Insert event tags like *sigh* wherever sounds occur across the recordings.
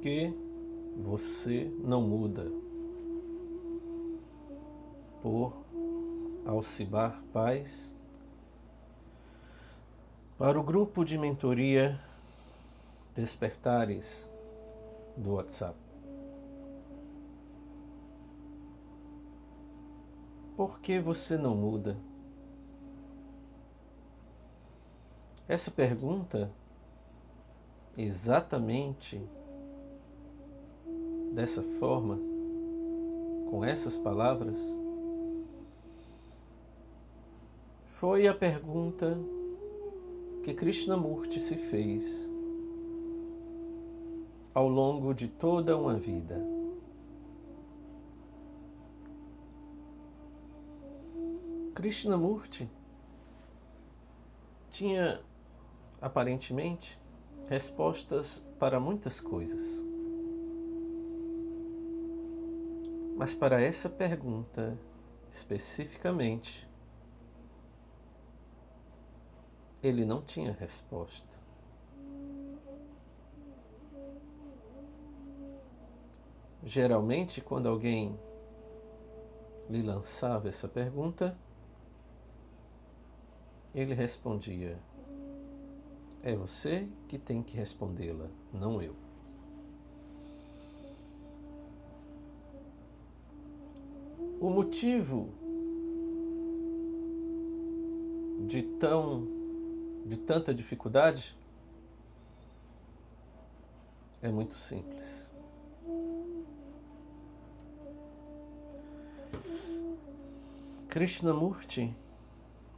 que você não muda? Por Alcibar Paz, para o grupo de mentoria Despertares do WhatsApp. Por que você não muda? Essa pergunta, exatamente dessa forma, com essas palavras, foi a pergunta que Krishnamurti se fez ao longo de toda uma vida. Krishnamurti tinha aparentemente respostas para muitas coisas. Mas para essa pergunta especificamente, ele não tinha resposta. Geralmente, quando alguém lhe lançava essa pergunta, ele respondia: É você que tem que respondê-la, não eu. O motivo de tão de tanta dificuldade é muito simples. Krishnamurti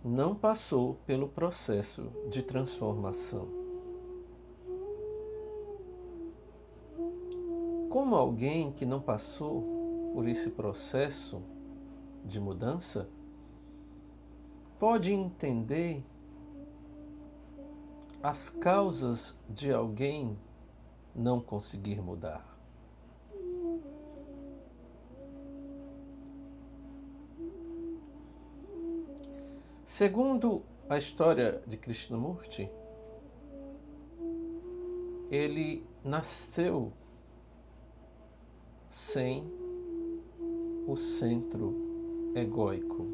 não passou pelo processo de transformação. Como alguém que não passou por esse processo de mudança pode entender as causas de alguém não conseguir mudar? Segundo a história de Krishnamurti, ele nasceu sem o centro egóico.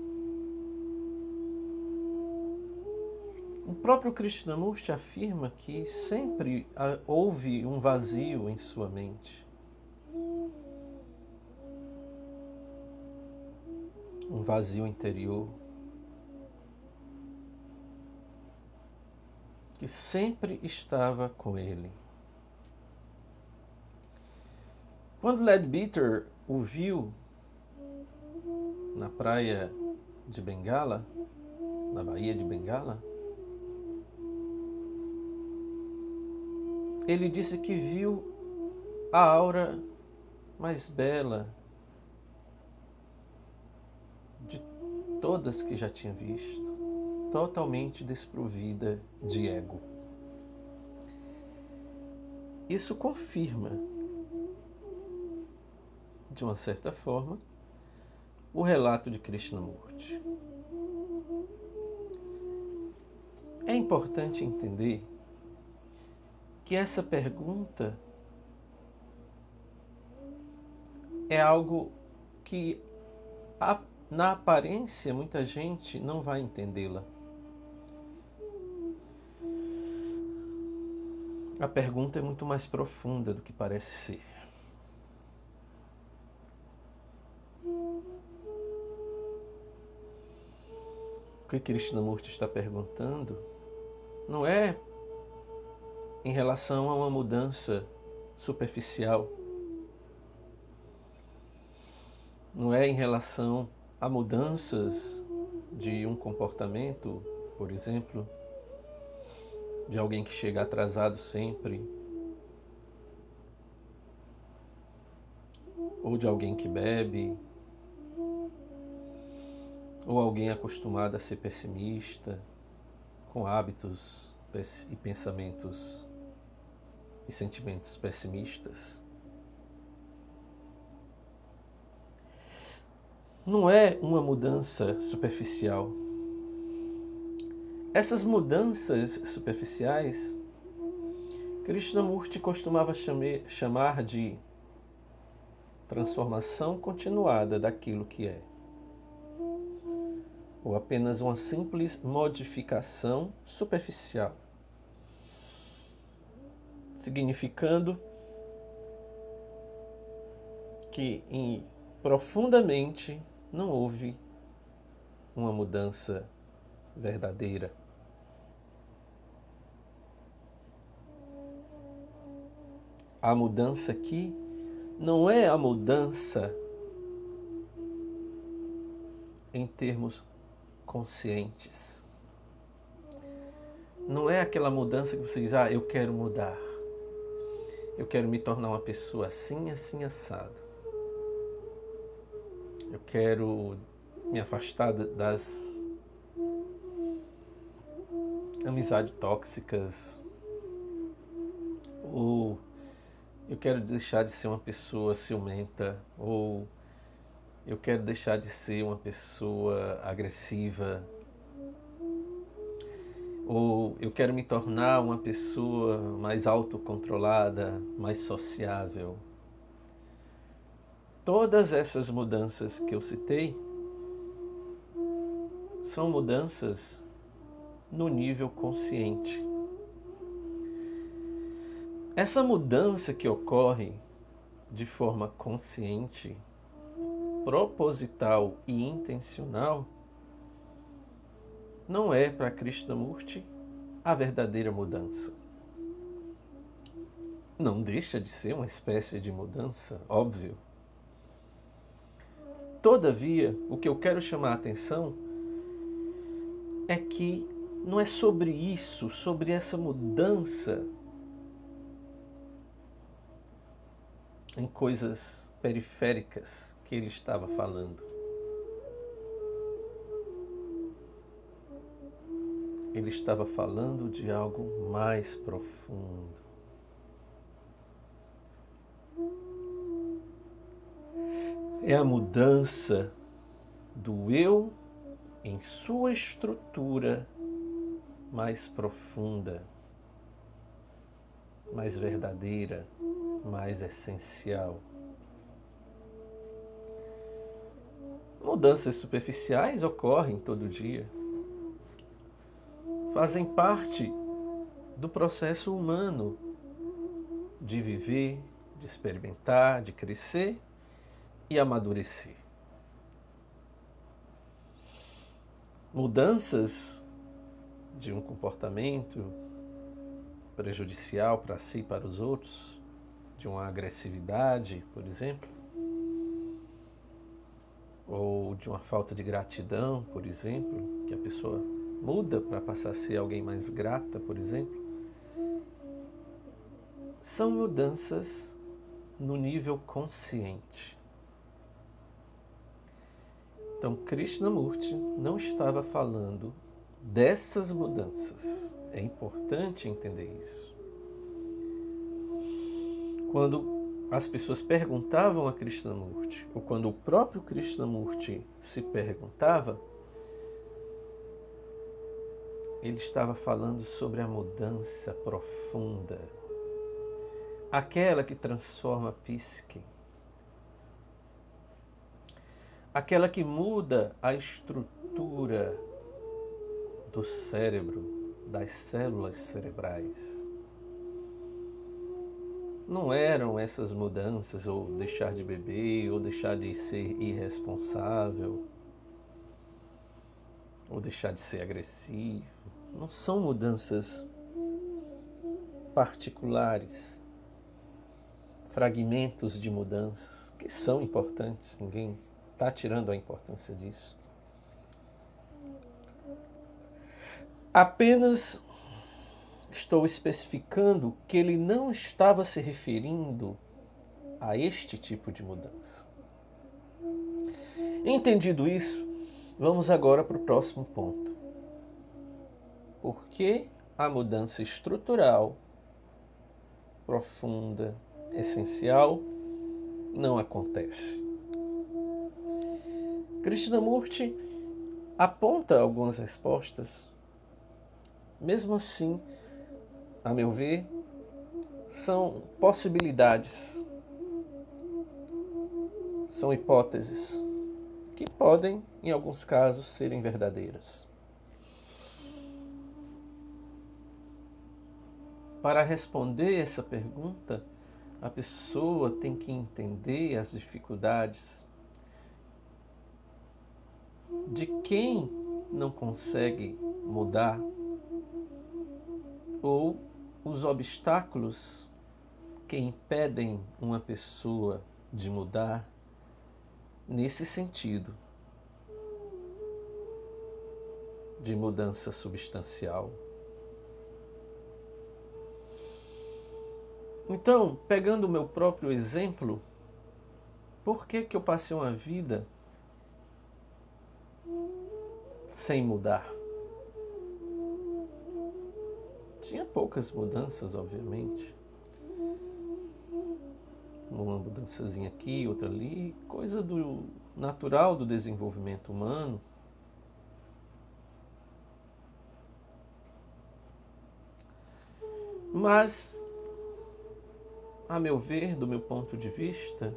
O próprio Krishnamurti afirma que sempre houve um vazio em sua mente. Um vazio interior que sempre estava com ele. Quando Leadbeater o viu na praia de Bengala, na Baía de Bengala, ele disse que viu a aura mais bela de todas que já tinha visto totalmente desprovida de ego. Isso confirma, de uma certa forma, o relato de Krishnamurti. É importante entender que essa pergunta é algo que, na aparência, muita gente não vai entendê-la. A pergunta é muito mais profunda do que parece ser. O que Krishnamurti está perguntando não é em relação a uma mudança superficial, não é em relação a mudanças de um comportamento, por exemplo, de alguém que chega atrasado sempre, ou de alguém que bebe, ou alguém acostumado a ser pessimista, com hábitos e pensamentos e sentimentos pessimistas. Não é uma mudança superficial essas mudanças superficiais, Krishnamurti costumava chame, chamar de transformação continuada daquilo que é, ou apenas uma simples modificação superficial, significando que em, profundamente não houve uma mudança verdadeira. A mudança aqui não é a mudança em termos conscientes. Não é aquela mudança que você diz, ah, eu quero mudar. Eu quero me tornar uma pessoa assim, assim, assado. Eu quero me afastar das amizades tóxicas. Ou eu quero deixar de ser uma pessoa ciumenta. Ou eu quero deixar de ser uma pessoa agressiva. Ou eu quero me tornar uma pessoa mais autocontrolada, mais sociável. Todas essas mudanças que eu citei são mudanças no nível consciente. Essa mudança que ocorre de forma consciente, proposital e intencional não é para Krishnamurti a verdadeira mudança. Não deixa de ser uma espécie de mudança, óbvio. Todavia, o que eu quero chamar a atenção é que não é sobre isso, sobre essa mudança em coisas periféricas que ele estava falando. Ele estava falando de algo mais profundo. É a mudança do eu em sua estrutura mais profunda, mais verdadeira, mais essencial. Mudanças superficiais ocorrem todo dia. Fazem parte do processo humano de viver, de experimentar, de crescer e amadurecer. mudanças de um comportamento prejudicial para si e para os outros, de uma agressividade, por exemplo, ou de uma falta de gratidão, por exemplo, que a pessoa muda para passar a ser alguém mais grata, por exemplo, são mudanças no nível consciente. Então, Krishnamurti não estava falando dessas mudanças. É importante entender isso. Quando as pessoas perguntavam a Krishnamurti, ou quando o próprio Krishnamurti se perguntava, ele estava falando sobre a mudança profunda, aquela que transforma a psique aquela que muda a estrutura do cérebro, das células cerebrais. Não eram essas mudanças, ou deixar de beber, ou deixar de ser irresponsável, ou deixar de ser agressivo. Não são mudanças particulares, fragmentos de mudanças, que são importantes, ninguém está tirando a importância disso. Apenas estou especificando que ele não estava se referindo a este tipo de mudança. Entendido isso, vamos agora para o próximo ponto. Por que a mudança estrutural, profunda, essencial, não acontece? Krishnamurti aponta algumas respostas. Mesmo assim, a meu ver, são possibilidades, são hipóteses que podem, em alguns casos, serem verdadeiras. Para responder essa pergunta, a pessoa tem que entender as dificuldades de quem não consegue mudar ou os obstáculos que impedem uma pessoa de mudar nesse sentido de mudança substancial. Então, pegando o meu próprio exemplo, por que, que eu passei uma vida sem mudar? Tinha poucas mudanças, obviamente. Uma mudançazinha aqui, outra ali, coisa do natural do desenvolvimento humano. Mas a meu ver, do meu ponto de vista,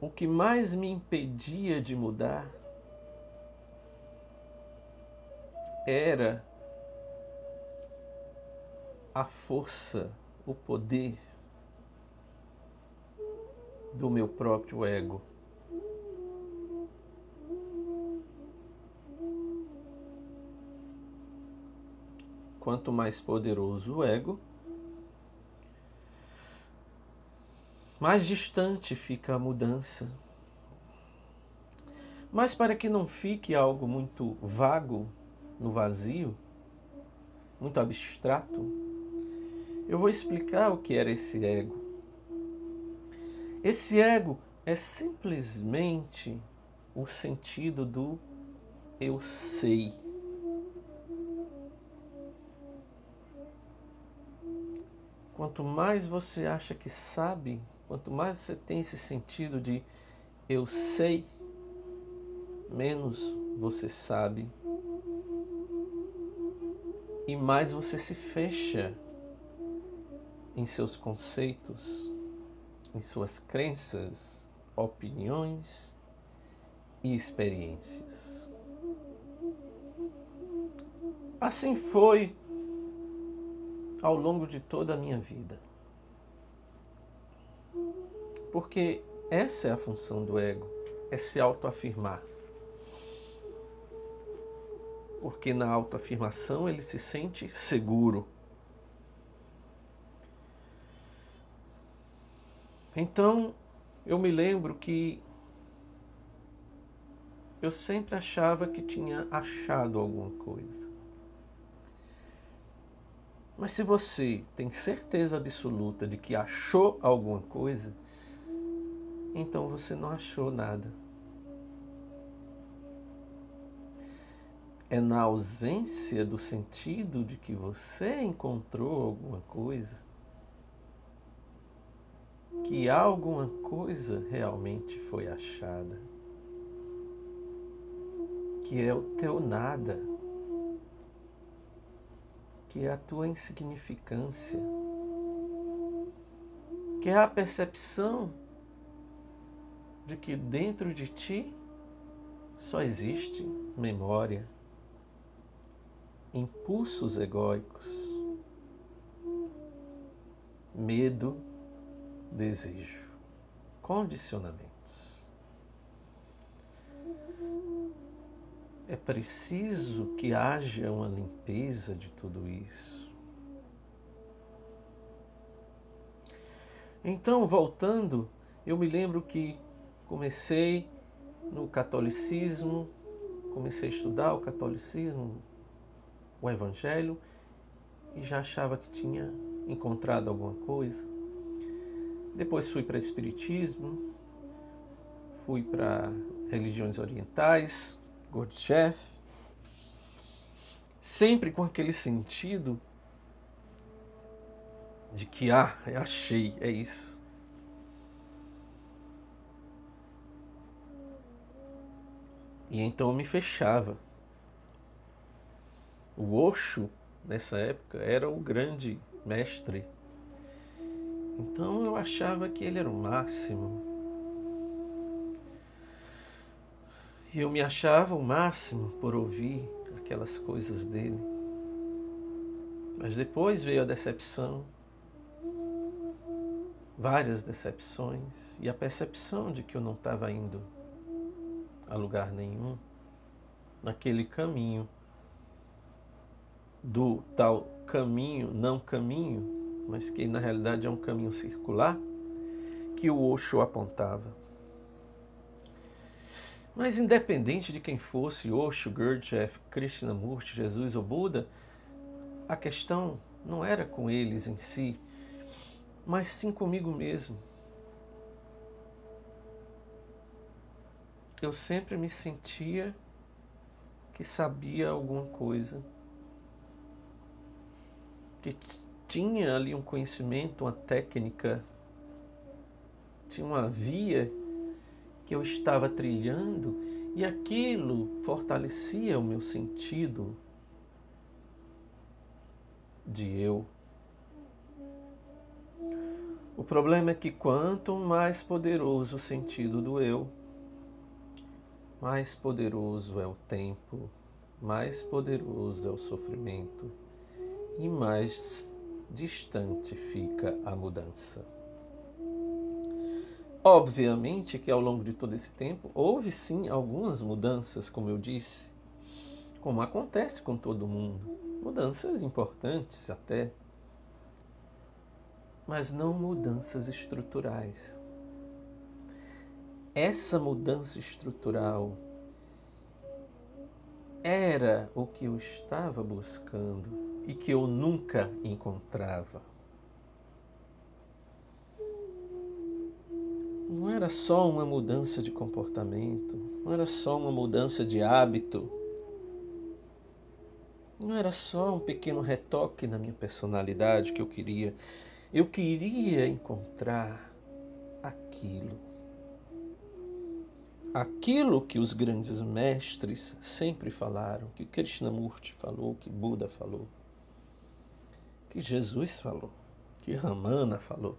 o que mais me impedia de mudar era a força, o poder do meu próprio ego. Quanto mais poderoso o ego, mais distante fica a mudança. Mas para que não fique algo muito vago no vazio, muito abstrato, eu vou explicar o que era esse ego. Esse ego é simplesmente o sentido do eu sei. Quanto mais você acha que sabe, Quanto mais você tem esse sentido de eu sei, menos você sabe e mais você se fecha em seus conceitos, em suas crenças, opiniões e experiências. Assim foi ao longo de toda a minha vida. Porque essa é a função do ego, é se autoafirmar. Porque na autoafirmação ele se sente seguro. Então, eu me lembro que eu sempre achava que tinha achado alguma coisa. Mas se você tem certeza absoluta de que achou alguma coisa, então você não achou nada. É na ausência do sentido de que você encontrou alguma coisa que alguma coisa realmente foi achada, que é o teu nada, que é a tua insignificância, que é a percepção de que dentro de ti só existe memória, impulsos egóicos, medo, desejo, condicionamentos. É preciso que haja uma limpeza de tudo isso. Então, voltando, eu me lembro que comecei no catolicismo, comecei a estudar o catolicismo, o evangelho, e já achava que tinha encontrado alguma coisa. Depois fui para espiritismo, fui para religiões orientais, Gurdjieff, sempre com aquele sentido de que ah, achei, é isso. E então eu me fechava. O Osho, nessa época, era o grande mestre. Então eu achava que ele era o máximo. E eu me achava o máximo por ouvir aquelas coisas dele. Mas depois veio a decepção, várias decepções, e a percepção de que eu não estava indo a lugar nenhum naquele caminho, do tal caminho, não caminho, mas que na realidade é um caminho circular, que o Osho apontava. Mas independente de quem fosse Osho, Gurdjieff, Krishnamurti, Jesus ou Buda, a questão não era com eles em si, mas sim comigo mesmo. Eu sempre me sentia que sabia alguma coisa, que tinha ali um conhecimento, uma técnica, tinha uma via que eu estava trilhando e aquilo fortalecia o meu sentido de eu. O problema é que quanto mais poderoso o sentido do eu, mais poderoso é o tempo, mais poderoso é o sofrimento e mais distante fica a mudança. Obviamente que ao longo de todo esse tempo houve sim algumas mudanças, como eu disse, como acontece com todo mundo, mudanças importantes até, mas não mudanças estruturais. Essa mudança estrutural era o que eu estava buscando e que eu nunca encontrava. não era só uma mudança de comportamento, não era só uma mudança de hábito, não era só um pequeno retoque na minha personalidade que eu queria. Eu queria encontrar aquilo. Aquilo que os grandes mestres sempre falaram, que Krishnamurti falou, que Buda falou, que Jesus falou, que Ramana falou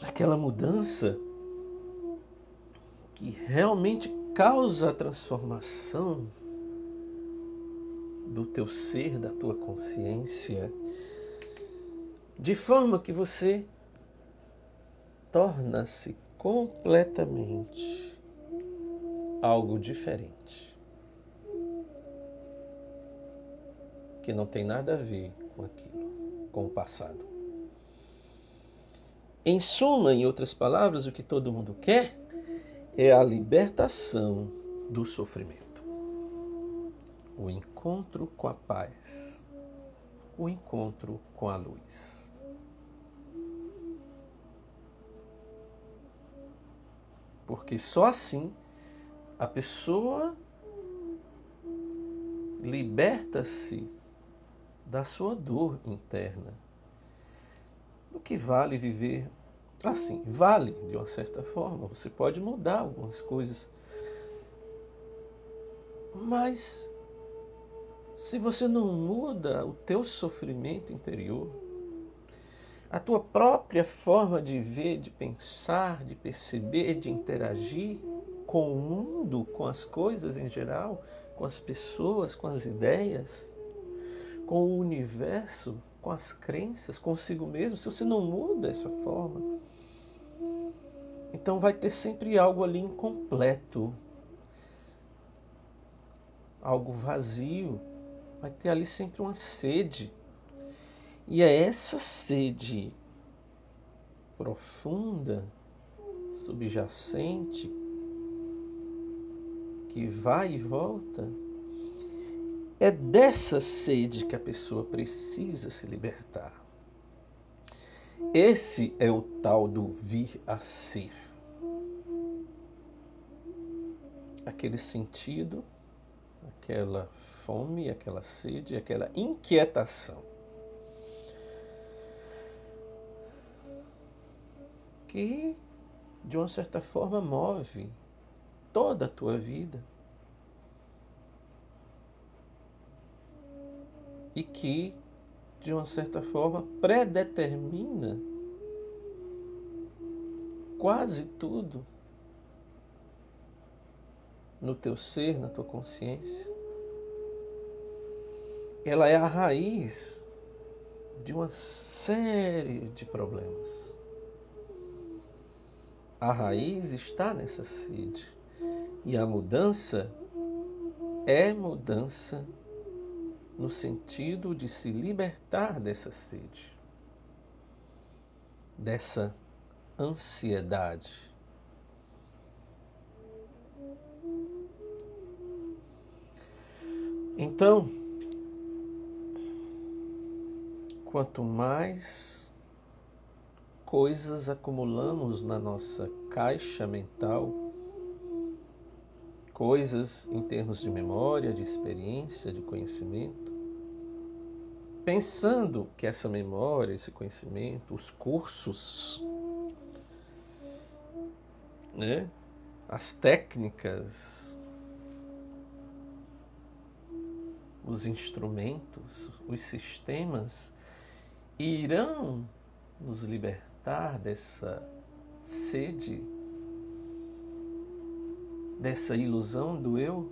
aquela mudança que realmente causa a transformação do teu ser, da tua consciência, de forma que você torna-se completamente algo diferente. Que não tem nada a ver com aquilo, com o passado. Em suma, em outras palavras, o que todo mundo quer é a libertação do sofrimento, o encontro com a paz, o encontro com a luz. Porque só assim a pessoa liberta-se da sua dor interna o que vale viver assim? Vale, de uma certa forma, você pode mudar algumas coisas. Mas se você não muda o teu sofrimento interior, a tua própria forma de ver, de pensar, de perceber, de interagir com o mundo, com as coisas em geral, com as pessoas, com as ideias, com o universo, com as crenças, consigo mesmo, se você não muda essa forma, então vai ter sempre algo ali incompleto, algo vazio, vai ter ali sempre uma sede. E é essa sede profunda, subjacente, que vai e volta, é dessa sede que a pessoa precisa se libertar. Esse é o tal do vir a ser. Aquele sentido, aquela fome, aquela sede, aquela inquietação. Que, de uma certa forma, move toda a tua vida. E que, de uma certa forma, predetermina quase tudo no teu ser, na tua consciência. Ela é a raiz de uma série de problemas. A raiz está nessa sede. E a mudança é mudança no sentido de se libertar dessa sede, dessa ansiedade. Então, quanto mais coisas acumulamos na nossa caixa mental, coisas em termos de memória, de experiência, de conhecimento, pensando que essa memória, esse conhecimento, os cursos, né, as técnicas, os instrumentos, os sistemas irão nos libertar dessa sede dessa ilusão do eu?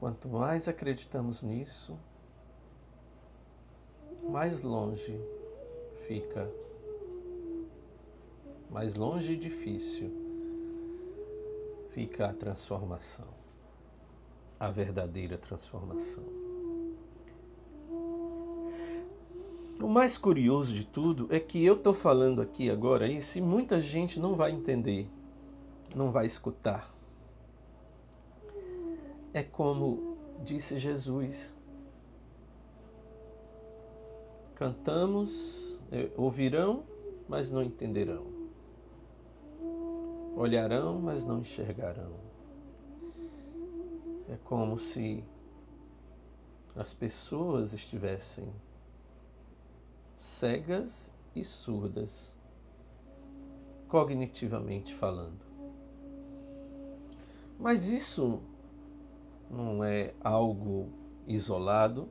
Quanto mais acreditamos nisso, mais longe fica, mais longe e difícil fica a transformação, a verdadeira transformação. O mais curioso de tudo é que eu estou falando aqui agora isso e muita gente não vai entender, não vai escutar. É como disse Jesus: cantamos, é, ouvirão, mas não entenderão, olharão, mas não enxergarão. É como se as pessoas estivessem cegas e surdas, cognitivamente falando. Mas isso não é algo isolado,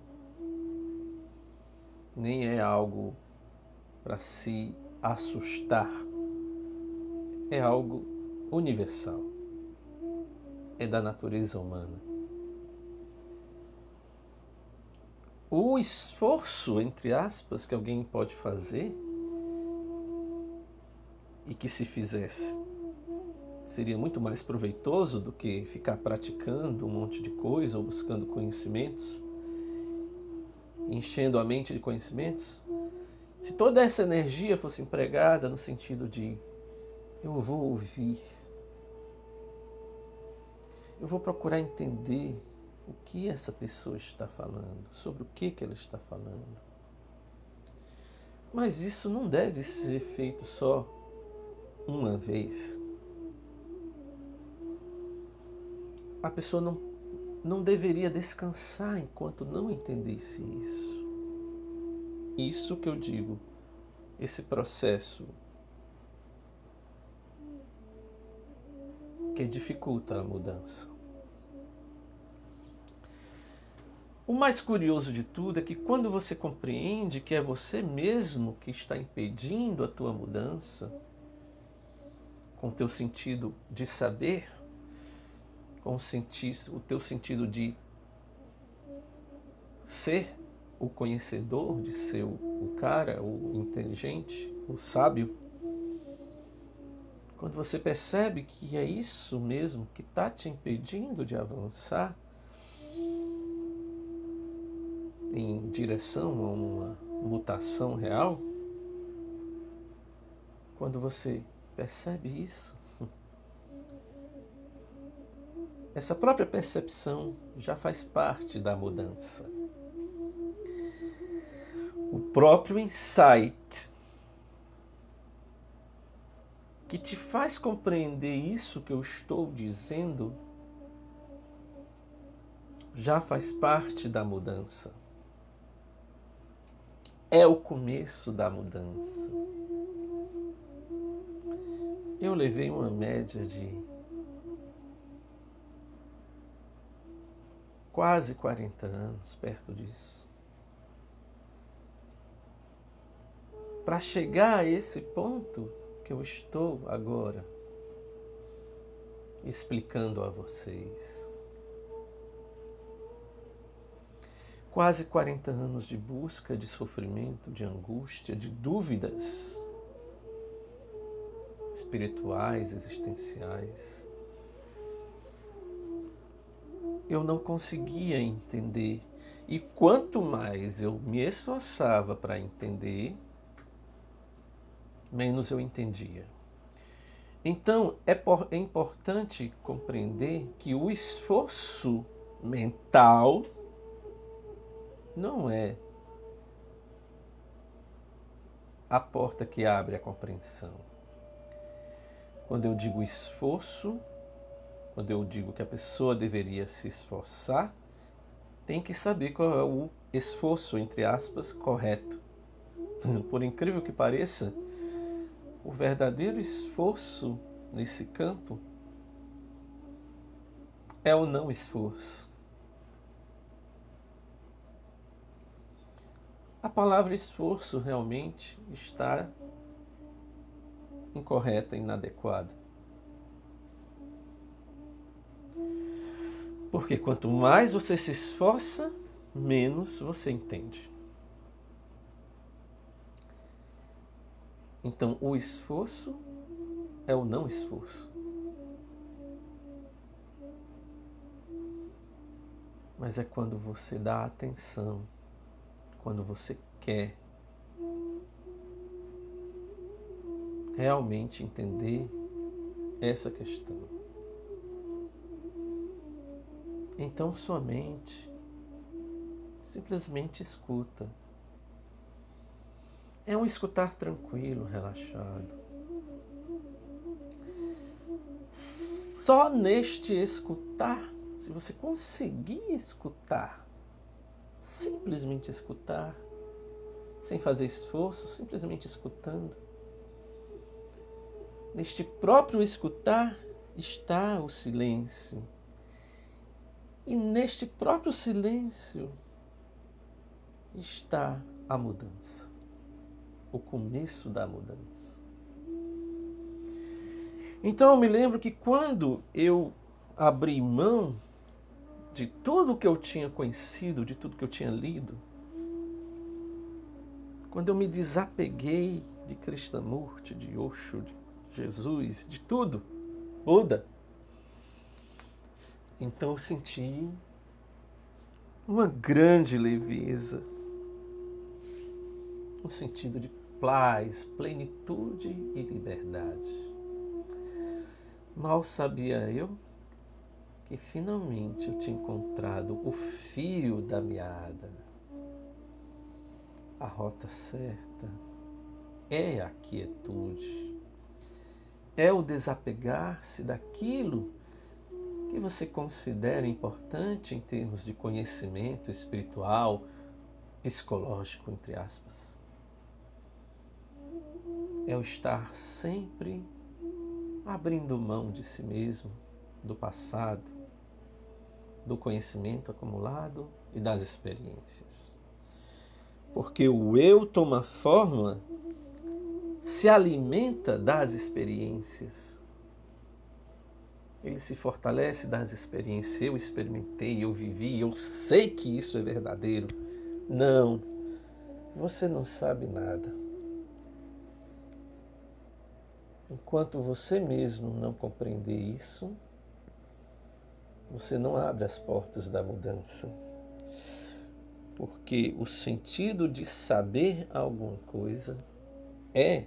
nem é algo para se assustar. É algo universal. É da natureza humana. O esforço, entre aspas, que alguém pode fazer e que se fizesse seria muito mais proveitoso do que ficar praticando um monte de coisa ou buscando conhecimentos, enchendo a mente de conhecimentos. Se toda essa energia fosse empregada no sentido de eu vou ouvir, eu vou procurar entender o que essa pessoa está falando, sobre o que, que ela está falando. Mas isso não deve ser feito só uma vez. A pessoa não, não deveria descansar enquanto não entendesse isso. Isso que eu digo, esse processo que dificulta a mudança. O mais curioso de tudo é que quando você compreende que é você mesmo que está impedindo a tua mudança, com o teu sentido de saber, com o, sentido, o teu sentido de ser o conhecedor, de ser o, o cara, o inteligente, o sábio, quando você percebe que é isso mesmo que está te impedindo de avançar, em direção a uma mutação real, quando você percebe isso, *laughs* essa própria percepção já faz parte da mudança. O próprio insight que te faz compreender isso que eu estou dizendo já faz parte da mudança é o começo da mudança. Eu levei uma média de quase 40 anos perto disso. Para chegar a esse ponto que eu estou agora explicando a vocês. Quase 40 anos de busca, de sofrimento, de angústia, de dúvidas espirituais, existenciais. Eu não conseguia entender. E quanto mais eu me esforçava para entender, menos eu entendia. Então é, por, é importante compreender que o esforço mental não é a porta que abre a compreensão. Quando eu digo esforço, quando eu digo que a pessoa deveria se esforçar, tem que saber qual é o esforço, entre aspas, correto. *laughs* Por incrível que pareça, o verdadeiro esforço nesse campo é o não esforço. A palavra esforço realmente está incorreta, inadequada. Porque quanto mais você se esforça, menos você entende. Então, o esforço é o não esforço. Mas é quando você dá atenção quando você quer realmente entender essa questão. Então sua mente simplesmente escuta. É um escutar tranquilo, relaxado. Só neste escutar, se você conseguir escutar, simplesmente escutar, sem fazer esforço, simplesmente escutando. Neste próprio escutar está o silêncio. E neste próprio silêncio está a mudança, o começo da mudança. Então eu me lembro que quando eu abri mão de tudo que eu tinha conhecido, de tudo que eu tinha lido, quando eu me desapeguei de Krishnamurti, de Osho, de Jesus, de tudo, Buda, então eu senti uma grande leveza, um sentido de paz, plenitude e liberdade. Mal sabia eu que finalmente eu tinha encontrado o fio da meada. A rota certa é a quietude, é o desapegar-se daquilo que você considera importante em termos de conhecimento espiritual, psicológico, entre aspas. É o estar sempre abrindo mão de si mesmo, do passado, do conhecimento acumulado e das experiências. Porque o eu toma forma, se alimenta das experiências. Ele se fortalece das experiências. Eu experimentei, eu vivi, eu sei que isso é verdadeiro. Não, você não sabe nada. Enquanto você mesmo não compreender isso, você não abre as portas da mudança. Porque o sentido de saber alguma coisa é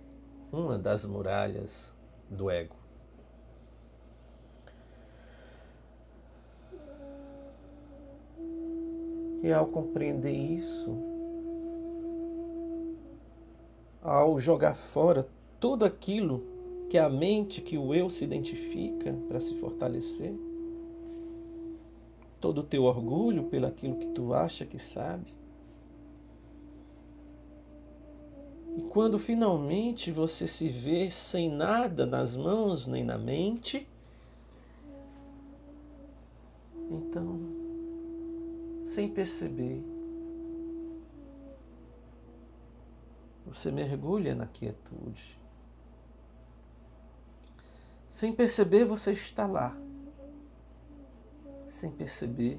uma das muralhas do ego. E ao compreender isso, ao jogar fora tudo aquilo que a mente, que o eu se identifica para se fortalecer, todo o teu orgulho pelo aquilo que tu acha que sabe. E quando finalmente você se vê sem nada nas mãos nem na mente, então sem perceber. Você mergulha na quietude. Sem perceber, você está lá. Sem perceber,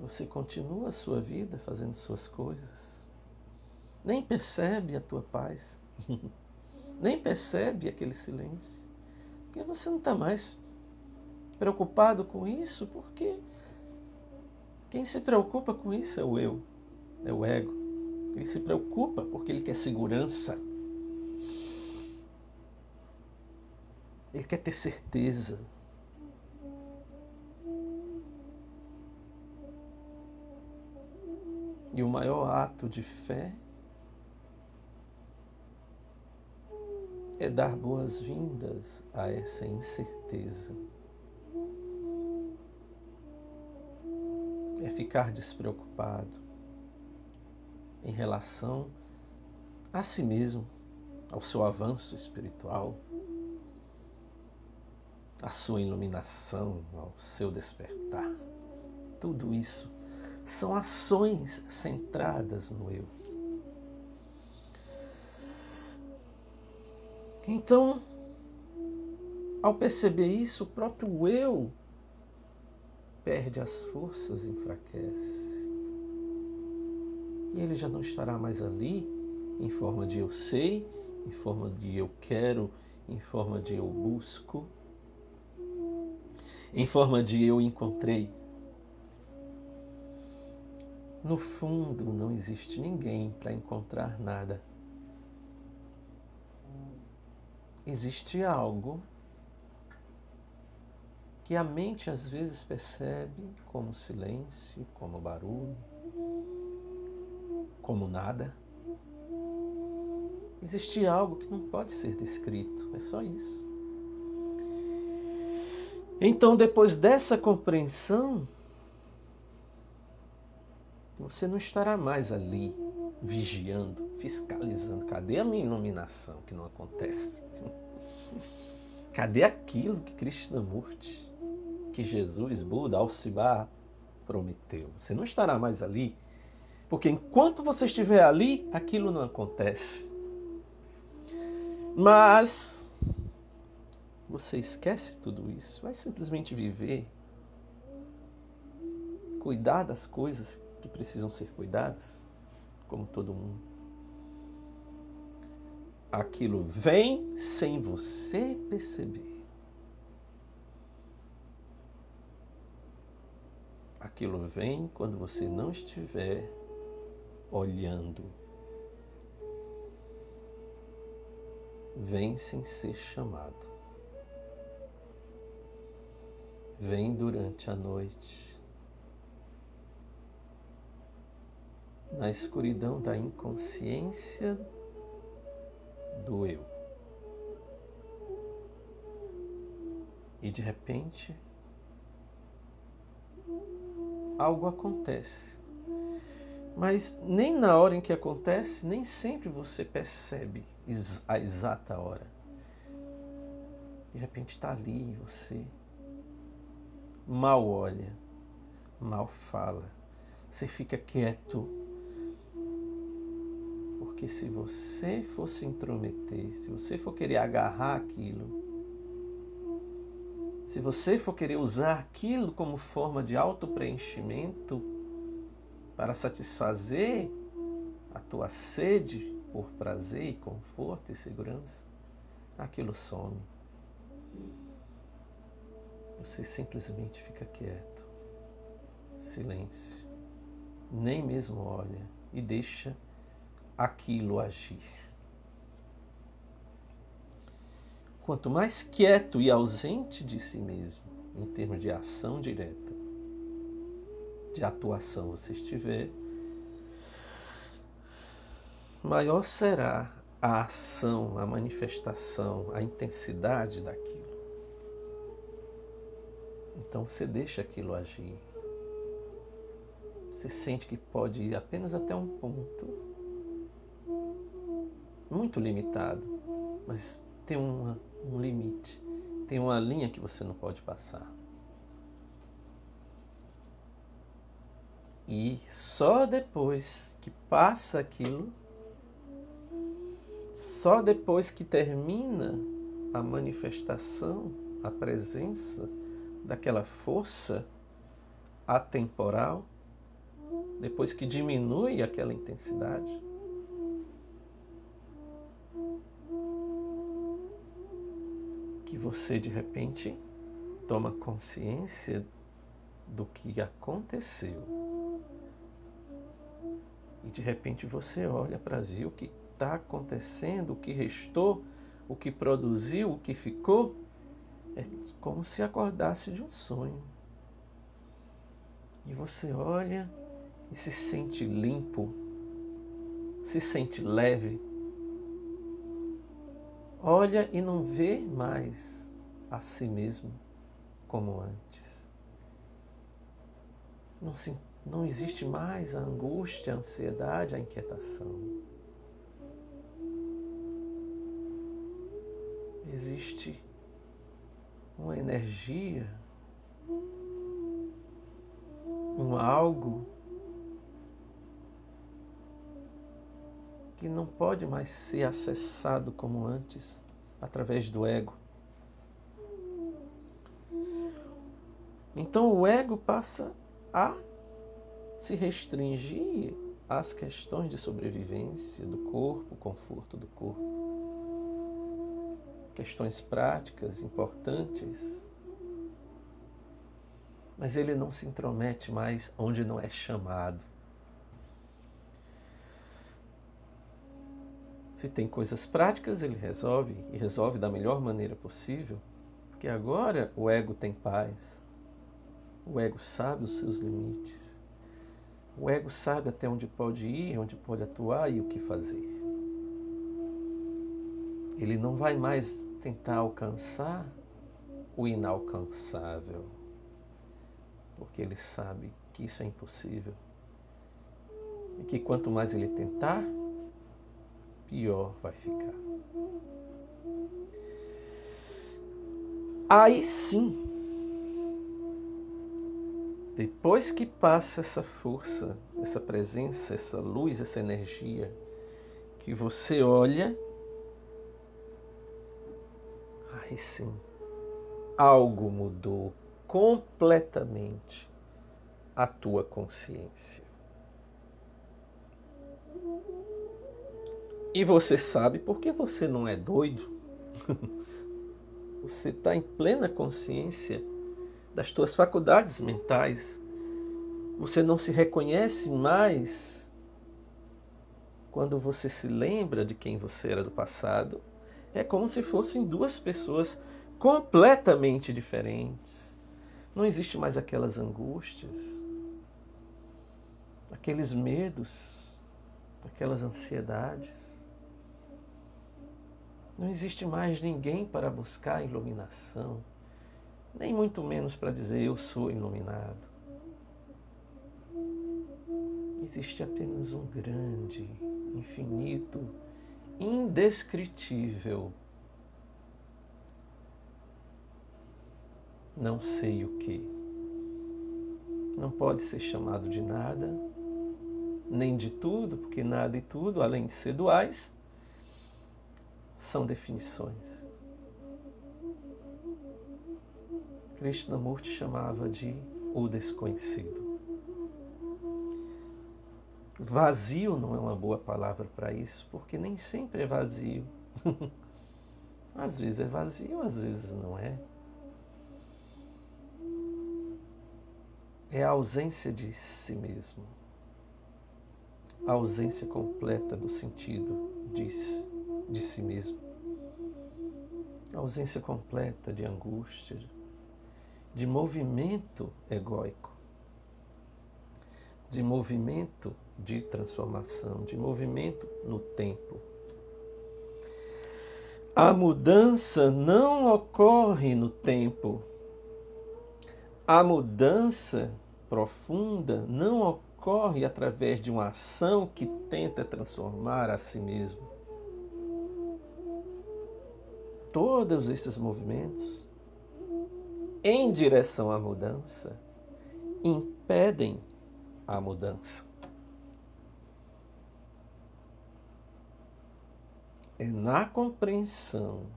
você continua a sua vida fazendo suas coisas. Nem percebe a tua paz. *laughs* Nem percebe aquele silêncio. Porque você não está mais preocupado com isso, porque quem se preocupa com isso é o eu, é o ego. Ele se preocupa porque ele quer segurança. Ele quer ter certeza. E o maior ato de fé é dar boas-vindas a essa incerteza. É ficar despreocupado em relação a si mesmo, ao seu avanço espiritual, à sua iluminação, ao seu despertar. Tudo isso são ações centradas no eu. Então, ao perceber isso, o próprio eu perde as forças, enfraquece. E ele já não estará mais ali em forma de eu sei, em forma de eu quero, em forma de eu busco, em forma de eu encontrei. No fundo, não existe ninguém para encontrar nada existe algo que a mente às vezes percebe como silêncio, como barulho, como nada. Existe algo que não pode ser descrito, é só isso. Então, depois dessa compreensão, você não estará mais ali vigiando, fiscalizando. Cadê a minha iluminação que não acontece? *laughs* Cadê aquilo que Krishnamurti, que Jesus, Buda, Alcibar prometeu? Você não estará mais ali, porque enquanto você estiver ali, aquilo não acontece. Mas você esquece tudo isso, vai simplesmente viver, cuidar das coisas que precisam ser cuidadas como todo mundo. Aquilo vem sem você perceber. Aquilo vem quando você não estiver olhando. Vem sem ser chamado. Vem durante a noite. Na escuridão da inconsciência do eu. E de repente, algo acontece. Mas nem na hora em que acontece, nem sempre você percebe a exata hora. De repente está ali e você mal olha, mal fala, você fica quieto porque se você for se intrometer, se você for querer agarrar aquilo, se você for querer usar aquilo como forma de autopreenchimento para satisfazer a tua sede por prazer e conforto e segurança, aquilo some. Você simplesmente fica quieto, silêncio, nem mesmo olha e deixa aquilo agir. Quanto mais quieto e ausente de si mesmo, em termos de ação direta, de atuação você estiver, maior será a ação, a manifestação, a intensidade daquilo. Então você deixa aquilo agir. Você sente que pode ir apenas até um ponto muito limitado, mas tem uma, um limite, tem uma linha que você não pode passar. E só depois que passa aquilo, só depois que termina a manifestação, a presença daquela força atemporal, depois que diminui aquela intensidade, você de repente toma consciência do que aconteceu. E de repente você olha para ver o que está acontecendo, o que restou, o que produziu, o que ficou. É como se acordasse de um sonho. E você olha e se sente limpo, se sente leve. Olha e não vê mais a si mesmo como antes. Não, se, não existe mais a angústia, a ansiedade, a inquietação. Existe uma energia, um algo que não pode mais ser acessado como antes através do ego. Então o ego passa a se restringir às questões de sobrevivência do corpo, conforto do corpo. Questões práticas importantes. Mas ele não se intromete mais onde não é chamado. Se tem coisas práticas, ele resolve e resolve da melhor maneira possível, porque agora o ego tem paz. O ego sabe os seus limites. O ego sabe até onde pode ir, onde pode atuar e o que fazer. Ele não vai mais tentar alcançar o inalcançável, porque ele sabe que isso é impossível. E que quanto mais ele tentar, pior vai ficar. Aí sim, depois que passa essa força, essa presença, essa luz, essa energia, que você olha, aí sim, algo mudou completamente a tua consciência. E você sabe porque você não é doido. *laughs* Você está em plena consciência das tuas faculdades mentais. Você não se reconhece mais quando você se lembra de quem você era do passado. É como se fossem duas pessoas completamente diferentes. Não existe mais aquelas angústias, aqueles medos, aquelas ansiedades. Não existe mais ninguém para buscar iluminação nem muito menos para dizer eu sou iluminado. Existe apenas um grande, infinito, indescritível. Não sei o que. Não pode ser chamado de nada, nem de tudo, porque nada e tudo, além de ser duais, são definições. Krishnamurti chamava de o desconhecido. Vazio não é uma boa palavra para isso, porque nem sempre é vazio. *laughs* às vezes é vazio, às vezes não é. É a ausência de si mesmo. A ausência completa do sentido de, de si mesmo. A ausência completa de angústia, de movimento egóico, de movimento de transformação, de movimento no tempo. A mudança não ocorre no tempo. A mudança profunda não ocorre através de uma ação que tenta transformar a si mesmo. Todos esses movimentos em direção à mudança impedem a mudança. É na compreensão,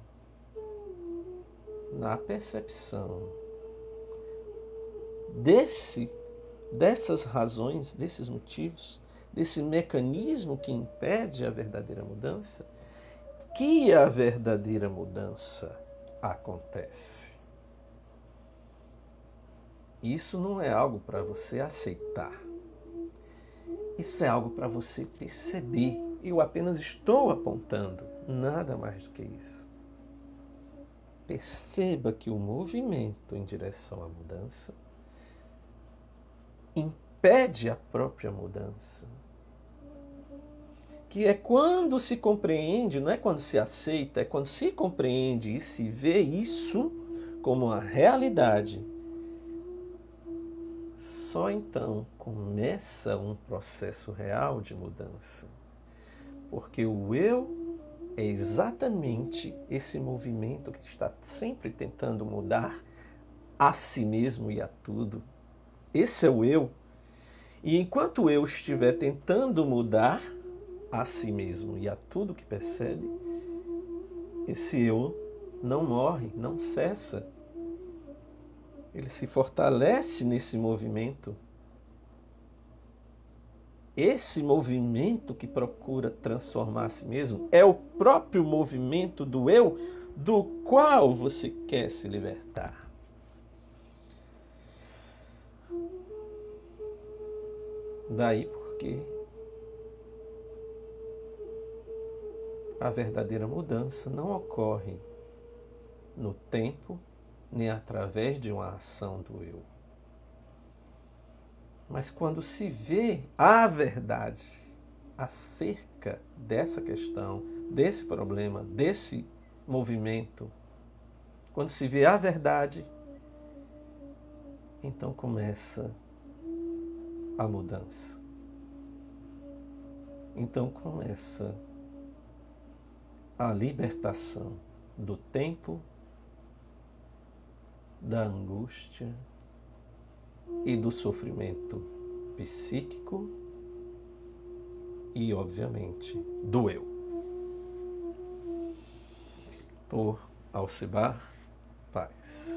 na percepção desse dessas razões, desses motivos, desse mecanismo que impede a verdadeira mudança, que a verdadeira mudança acontece. Isso não é algo para você aceitar. Isso é algo para você perceber. Eu apenas estou apontando, nada mais do que isso. Perceba que o movimento em direção à mudança impede a própria mudança. Que é quando se compreende, não é quando se aceita, é quando se compreende e se vê isso como uma realidade. Só então começa um processo real de mudança. Porque o eu é exatamente esse movimento que está sempre tentando mudar a si mesmo e a tudo esse é o eu. E enquanto eu estiver tentando mudar a si mesmo e a tudo que percebe, esse eu não morre, não cessa. Ele se fortalece nesse movimento. Esse movimento que procura transformar a si mesmo é o próprio movimento do eu do qual você quer se libertar. Daí porque a verdadeira mudança não ocorre no tempo nem através de uma ação do eu. Mas quando se vê a verdade acerca dessa questão, desse problema, desse movimento, quando se vê a verdade, então começa a mudança. Então começa a libertação do tempo, da angústia e do sofrimento psíquico e, obviamente, do eu. Por Alcibar Paz.